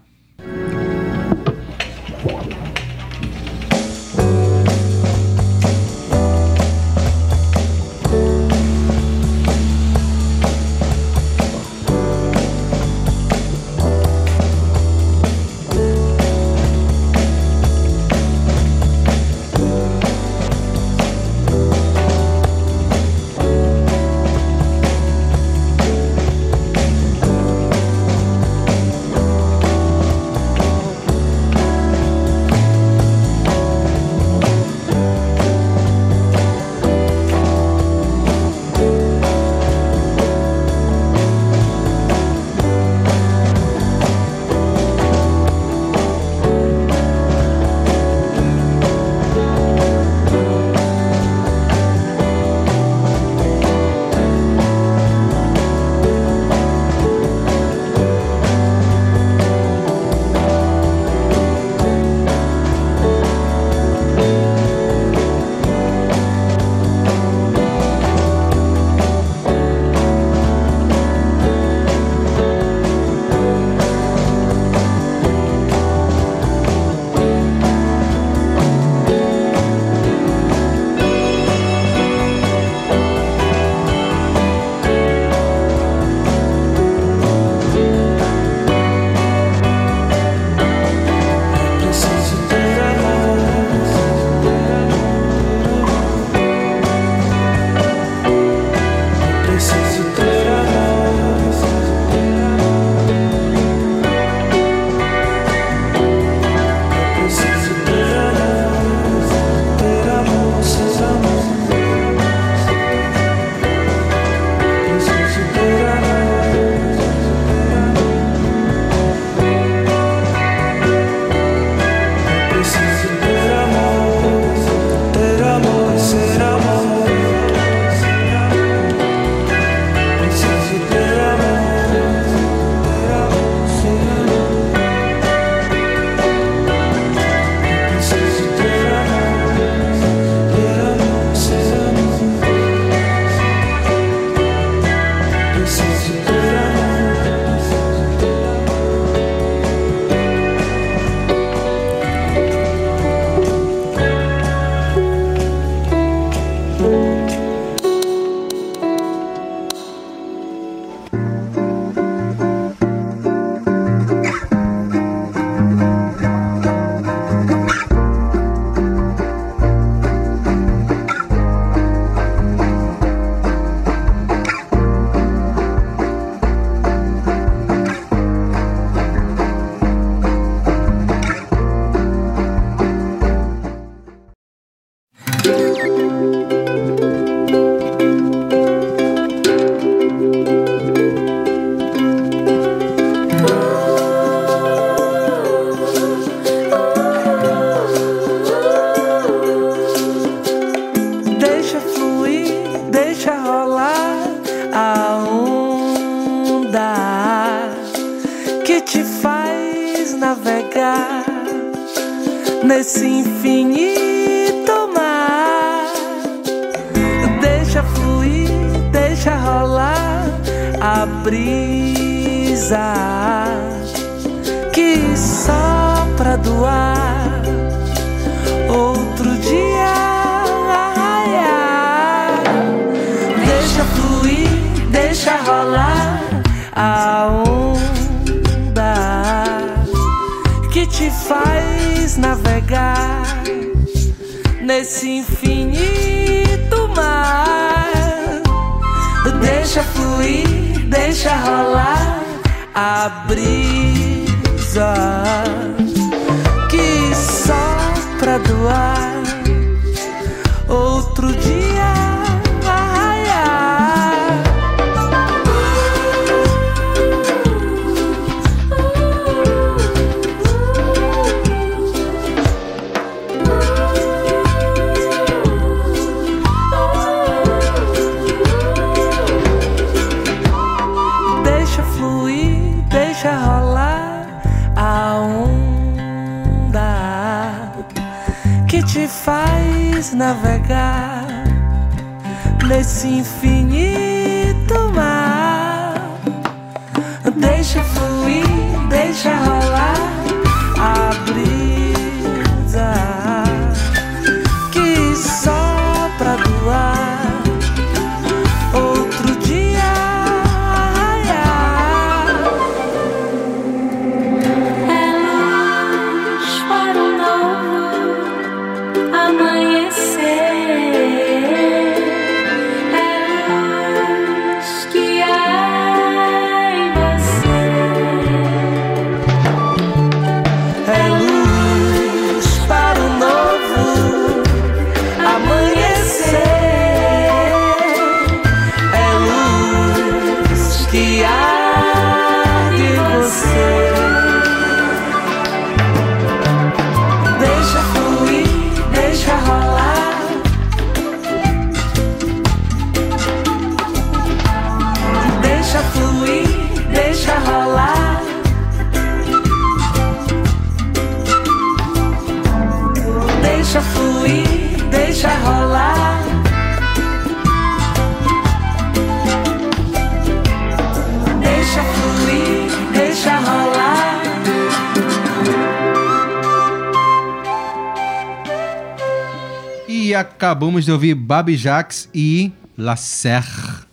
Acabamos de ouvir Babi Jax e La Serre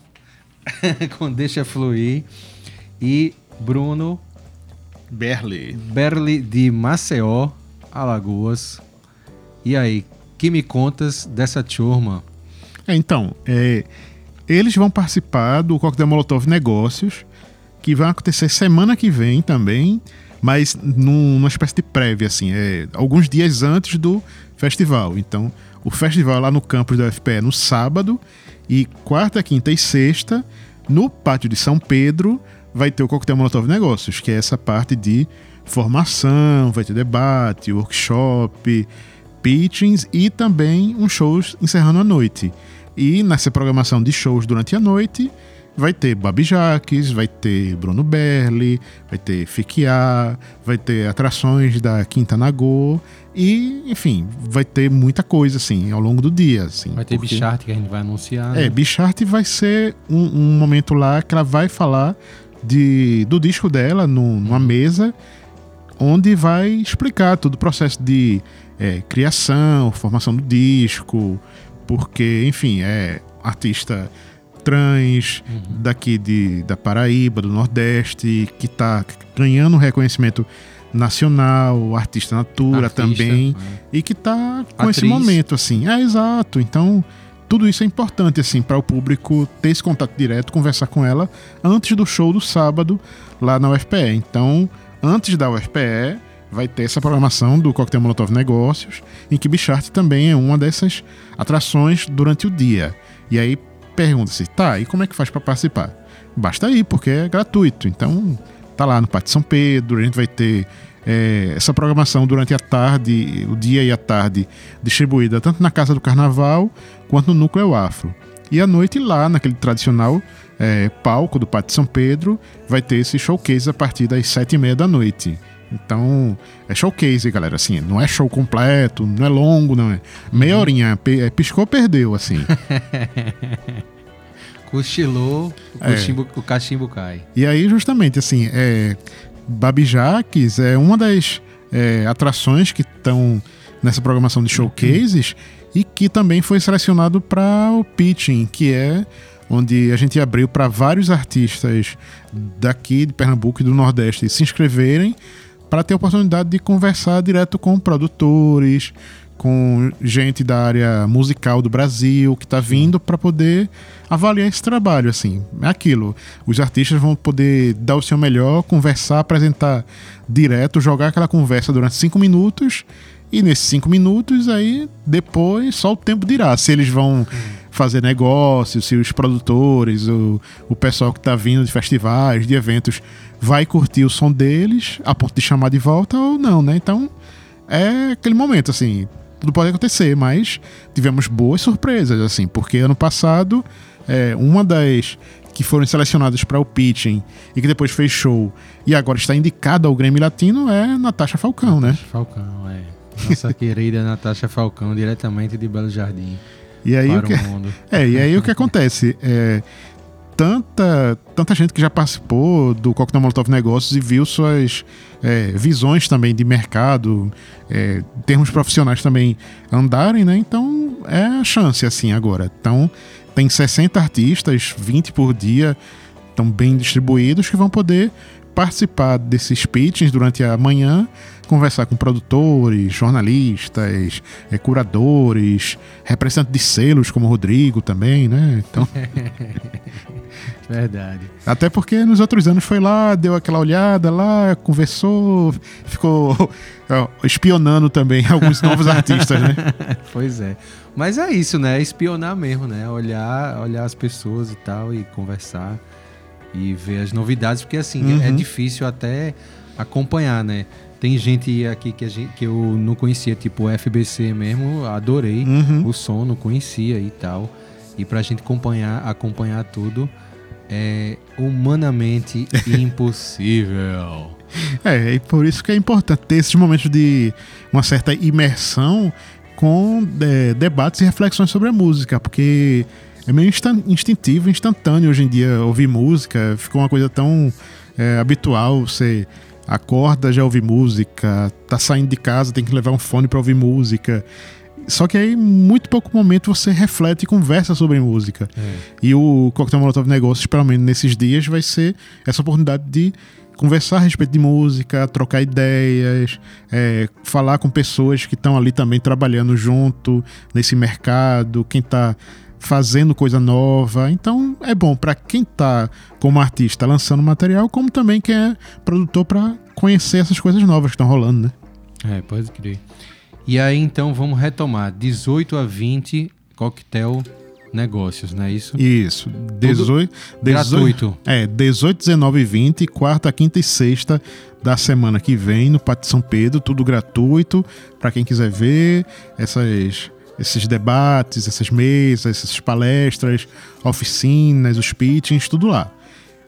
[laughs] com Deixa Fluir. E Bruno Berli. Berli de Maceió, Alagoas. E aí, que me contas dessa turma? É, então, é, eles vão participar do Coquetel Molotov Negócios, que vai acontecer semana que vem também, mas num- numa espécie de prévia, assim, é, alguns dias antes do festival. Então, o festival é lá no campus da UFPE no sábado, e quarta, quinta e sexta, no pátio de São Pedro, vai ter o Coquetel Molotov Negócios, que é essa parte de formação, vai ter debate, workshop, pitchings e também uns shows encerrando a noite. E nessa programação de shows durante a noite, vai ter Babi Jaques, vai ter Bruno Berli, vai ter Fiquiá, vai ter atrações da Quinta Nagô e, enfim, vai ter muita coisa, assim, ao longo do dia, assim. Vai ter porque- Bichart que a gente vai anunciar. é, né? Bichart vai ser um, um momento lá que ela vai falar de, do disco dela num- numa mesa, onde vai explicar todo o processo de é, criação, formação do disco, porque, enfim, é artista trans daqui de, da Paraíba, do Nordeste, que está ganhando reconhecimento nacional, artista natura Artista, também, é. e que tá com esse Atriz. momento, assim. É, exato. Então, tudo isso é importante, assim, para o público ter esse contato direto, conversar com ela antes do show do sábado lá na UFPE. Então, antes da UFPE, vai ter essa programação do Coquetel Molotov Negócios, em que Bichart também é uma dessas atrações durante o dia. E aí pergunta-se, tá, e como é que faz para participar? Basta ir, porque é gratuito. Então, tá lá no Pátio São Pedro, a gente vai ter é, essa programação durante a tarde, o dia e a tarde, distribuída tanto na Casa do Carnaval quanto no Núcleo Afro. E à noite lá, naquele tradicional é, palco do Pátio São Pedro, vai ter esse showcase a partir das sete e meia da noite. Então, é showcase, galera. Assim, não é show completo, não é longo, não é. Meia horinha, pe- é, piscou, perdeu, assim. [laughs] Cochilou, o, É. cochimbo- o cachimbo cai. E aí, justamente, assim, é, Babijaques é uma das é, atrações que estão nessa programação de showcases e que também foi selecionado para o pitching, que é onde a gente abriu para vários artistas daqui de Pernambuco e do Nordeste se inscreverem para ter a oportunidade de conversar direto com produtores, com gente da área musical do Brasil que está vindo para poder avaliar esse trabalho. Assim, é aquilo. Os artistas vão poder dar o seu melhor, conversar, apresentar direto, jogar aquela conversa durante cinco minutos. E nesses cinco minutos, aí depois só o tempo dirá se eles vão fazer negócios, se os produtores, o, o pessoal que está vindo de festivais, de eventos, vai curtir o som deles a ponto de chamar de volta ou não, né? Então é aquele momento, assim, tudo pode acontecer, mas tivemos boas surpresas, assim, porque ano passado, é, uma das que foram selecionadas para o pitching e que depois fez show e agora está indicada ao Grêmio Latino é Natasha Falcão, né? Falcão, é. Nossa [laughs] querida Natasha Falcão, diretamente de Belo Jardim. E aí para o que, o mundo. [laughs] é, e aí o que acontece? É, tanta, tanta gente que já participou do Coquetel Molotov Negócios e viu suas é, visões também de mercado, é, termos profissionais também andarem, né? Então é a chance assim agora. Então tem 60 artistas, 20 por dia, estão bem distribuídos que vão poder participar desses pitchings durante a manhã, conversar com produtores, jornalistas, eh, curadores, representantes de selos como o Rodrigo também, né? Então, [laughs] Verdade. até porque nos outros anos foi lá, deu aquela olhada lá, conversou, ficou [laughs] espionando também [laughs] alguns novos artistas, né? pois é. Mas é isso, né? Espionar mesmo, né? Olhar, olhar as pessoas e tal e conversar e ver as novidades, porque assim, Uhum. é difícil até acompanhar, né? Tem gente aqui que, gente, que eu não conhecia, tipo o FBC mesmo, adorei Uhum. o som, não conhecia e tal. E pra gente acompanhar, acompanhar tudo é humanamente [laughs] impossível. É, e por isso que é importante ter esses momentos de uma certa imersão com é, debates e reflexões sobre a música, porque é meio instintivo, instantâneo hoje em dia ouvir música, ficou uma coisa tão é, habitual, você acorda, já ouve música, tá saindo de casa, tem que levar um fone para ouvir música. Só que aí, em muito pouco momento, você reflete e conversa sobre música. E o Coquetel Molotov Negócios, pelo menos nesses dias, vai ser essa oportunidade de conversar a respeito de música, trocar ideias, é, falar com pessoas que estão ali também trabalhando junto nesse mercado, quem está fazendo coisa nova. Então é bom para quem está como artista lançando material, como também quem é produtor para conhecer essas coisas novas que estão rolando, né? É, pode crer. E aí então vamos retomar 18 a 20 coquetel negócios, não é isso? Isso. 18, 18, gratuito. É, 18, 19 e 20, quarta, quinta e sexta da semana que vem no Pátio São Pedro, tudo gratuito para quem quiser ver essas esses debates, essas mesas, essas palestras, oficinas, os pitchings, tudo lá.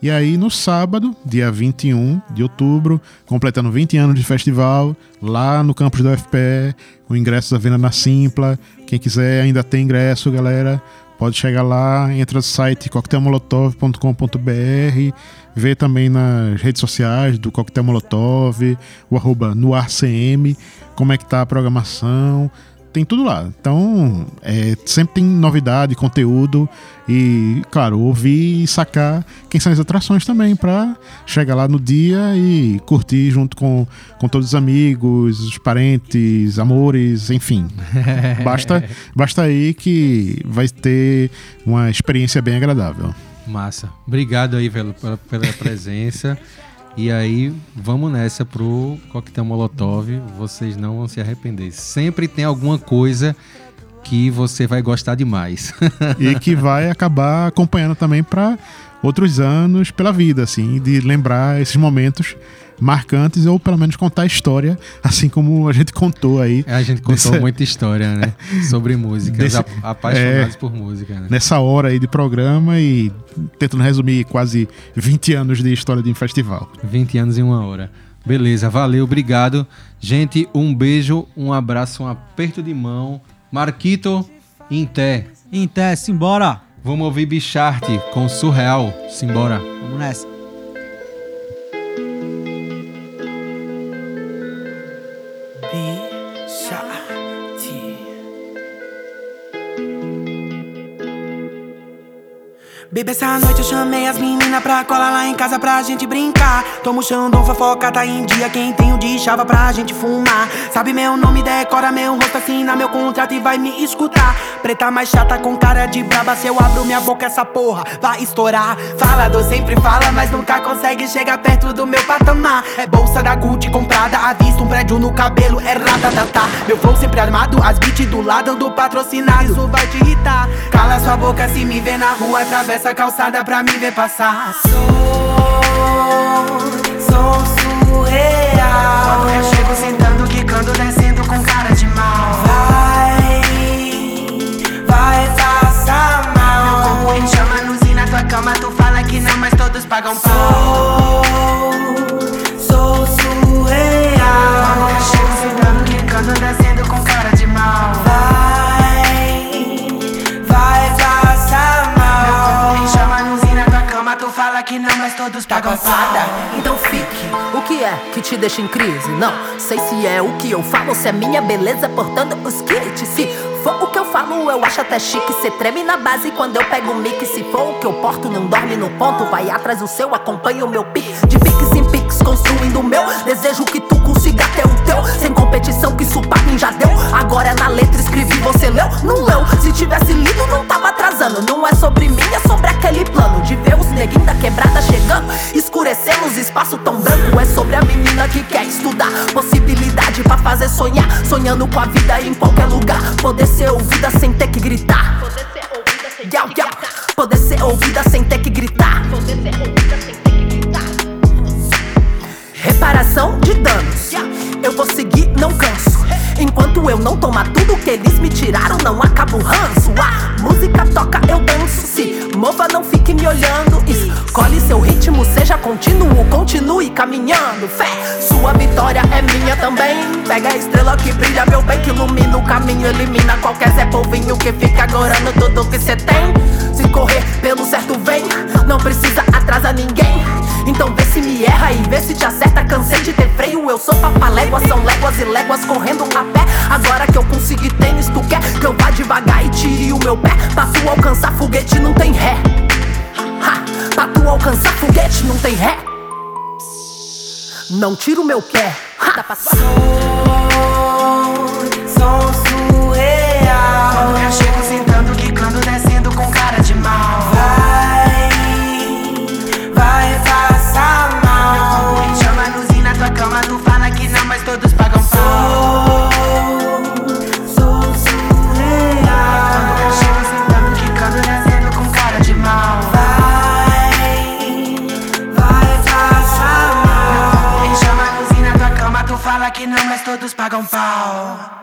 E aí no sábado, dia 21 de outubro, completando 20 anos de festival, lá no campus da UFPE, com ingressos à venda na Simpla. Quem quiser ainda tem ingresso, galera. Pode chegar lá, entra no site coquetelmolotov.com.br, vê também nas redes sociais do Coquetel Molotov, o arroba no ArCM, como é que tá a programação. Tem tudo lá. Então, é, sempre tem novidade, conteúdo e, claro, ouvir e sacar quem são as atrações também para chegar lá no dia e curtir junto com, com todos os amigos, os parentes, amores, enfim. [laughs] basta, basta aí que vai ter uma experiência bem agradável. Massa. Obrigado aí pela, pela, pela presença. E aí, vamos nessa pro Coquetel Molotov. Vocês não vão se arrepender. Sempre tem alguma coisa que você vai gostar demais. [laughs] e que vai acabar acompanhando também para outros anos pela vida, assim, de lembrar esses momentos marcantes ou pelo menos contar a história, [laughs] assim como a gente contou aí. É, a gente contou nessa- muita história, né? [laughs] Sobre música. Desse- Os ap- apaixonados é. por música, né? Nessa hora aí de programa e tentando resumir quase 20 anos de história de um festival. 20 anos em uma hora. Beleza, valeu, obrigado. Gente, um beijo, um abraço, um aperto de mão. Marquito, Inté. Inté, simbora. Vamos ouvir Bichart com Surreal. Simbora. Vamos nessa. Baby, essa noite eu chamei as meninas pra colar lá em casa pra gente brincar. Tomo Xandão, fofoca, tá em dia. Quem tem o de chava pra gente fumar. Sabe meu nome, decora meu rosto, assina meu contrato e vai me escutar. Preta mais chata com cara de braba. Se eu abro minha boca, essa porra vai estourar. Falador sempre fala, mas nunca consegue chegar perto do meu patamar. É bolsa da Gucci comprada, à vista, um prédio no cabelo, é ratatatá. Meu flow sempre armado, as beats do lado do patrocinado. Isso vai te irritar. Cala sua boca se me vê na rua, atravessa a calçada pra me ver passar. Sou, sou surreal. Quando eu chego sentando, quicando, descendo com cara de mal. Vai, vai passar mal. Meu corpo em chama, luz na tua cama, tu fala que não, mas todos pagam pau. Sou, sou que não, mas todos pagam pau. Então fique. O que é que te deixa em crise? Não sei se é o que eu falo, se é minha beleza portando os kits. Se for o que eu falo, eu acho até chique. Cê treme na base quando eu pego o mic. Se for o que eu porto, não dorme no ponto. Vai atrás do seu, acompanha o meu pique. De piques em piques, construindo o meu. Desejo que tu teu. Sem competição, que isso pra mim já deu. Agora é na letra, escrevi, você leu? Não leu. Se tivesse lido, não tava atrasando. Não é sobre mim, é sobre aquele plano. De ver os neguinhos da quebrada chegando. Escurecendo os espaços tão branco. É sobre a menina que quer estudar. Possibilidade pra fazer sonhar. Sonhando com a vida em qualquer lugar. Poder ser ouvida sem ter que gritar. Yau, yau. Poder ser ouvida sem ter que gritar. Reparação de danos. Eu vou seguir, não canso. Enquanto eu não tomar tudo que eles me tiraram, não acaba o ranço. A música toca, eu danço. Se mova, não fique me olhando. Escolhe seu ritmo, seja contínuo, continue caminhando. Fé, sua vitória é minha também. Pega a estrela que brilha, meu bem, que ilumina o caminho, elimina qualquer Zé Polvinho que fica agorando tudo que cê tem. Se correr pelo certo vem, não precisa atrasar ninguém. Então vê se me erra e vê se te acerta. Cansei de ter freio, eu sou papaléguas. São léguas e léguas correndo a pé. Agora que eu consegui tênis, tu quer que eu vá devagar e tire o meu pé? Pra tu alcançar foguete não tem ré. Ha, pra tu alcançar foguete não tem ré. Não tira o meu pé. Ha. Sou, sou todos pagam pau.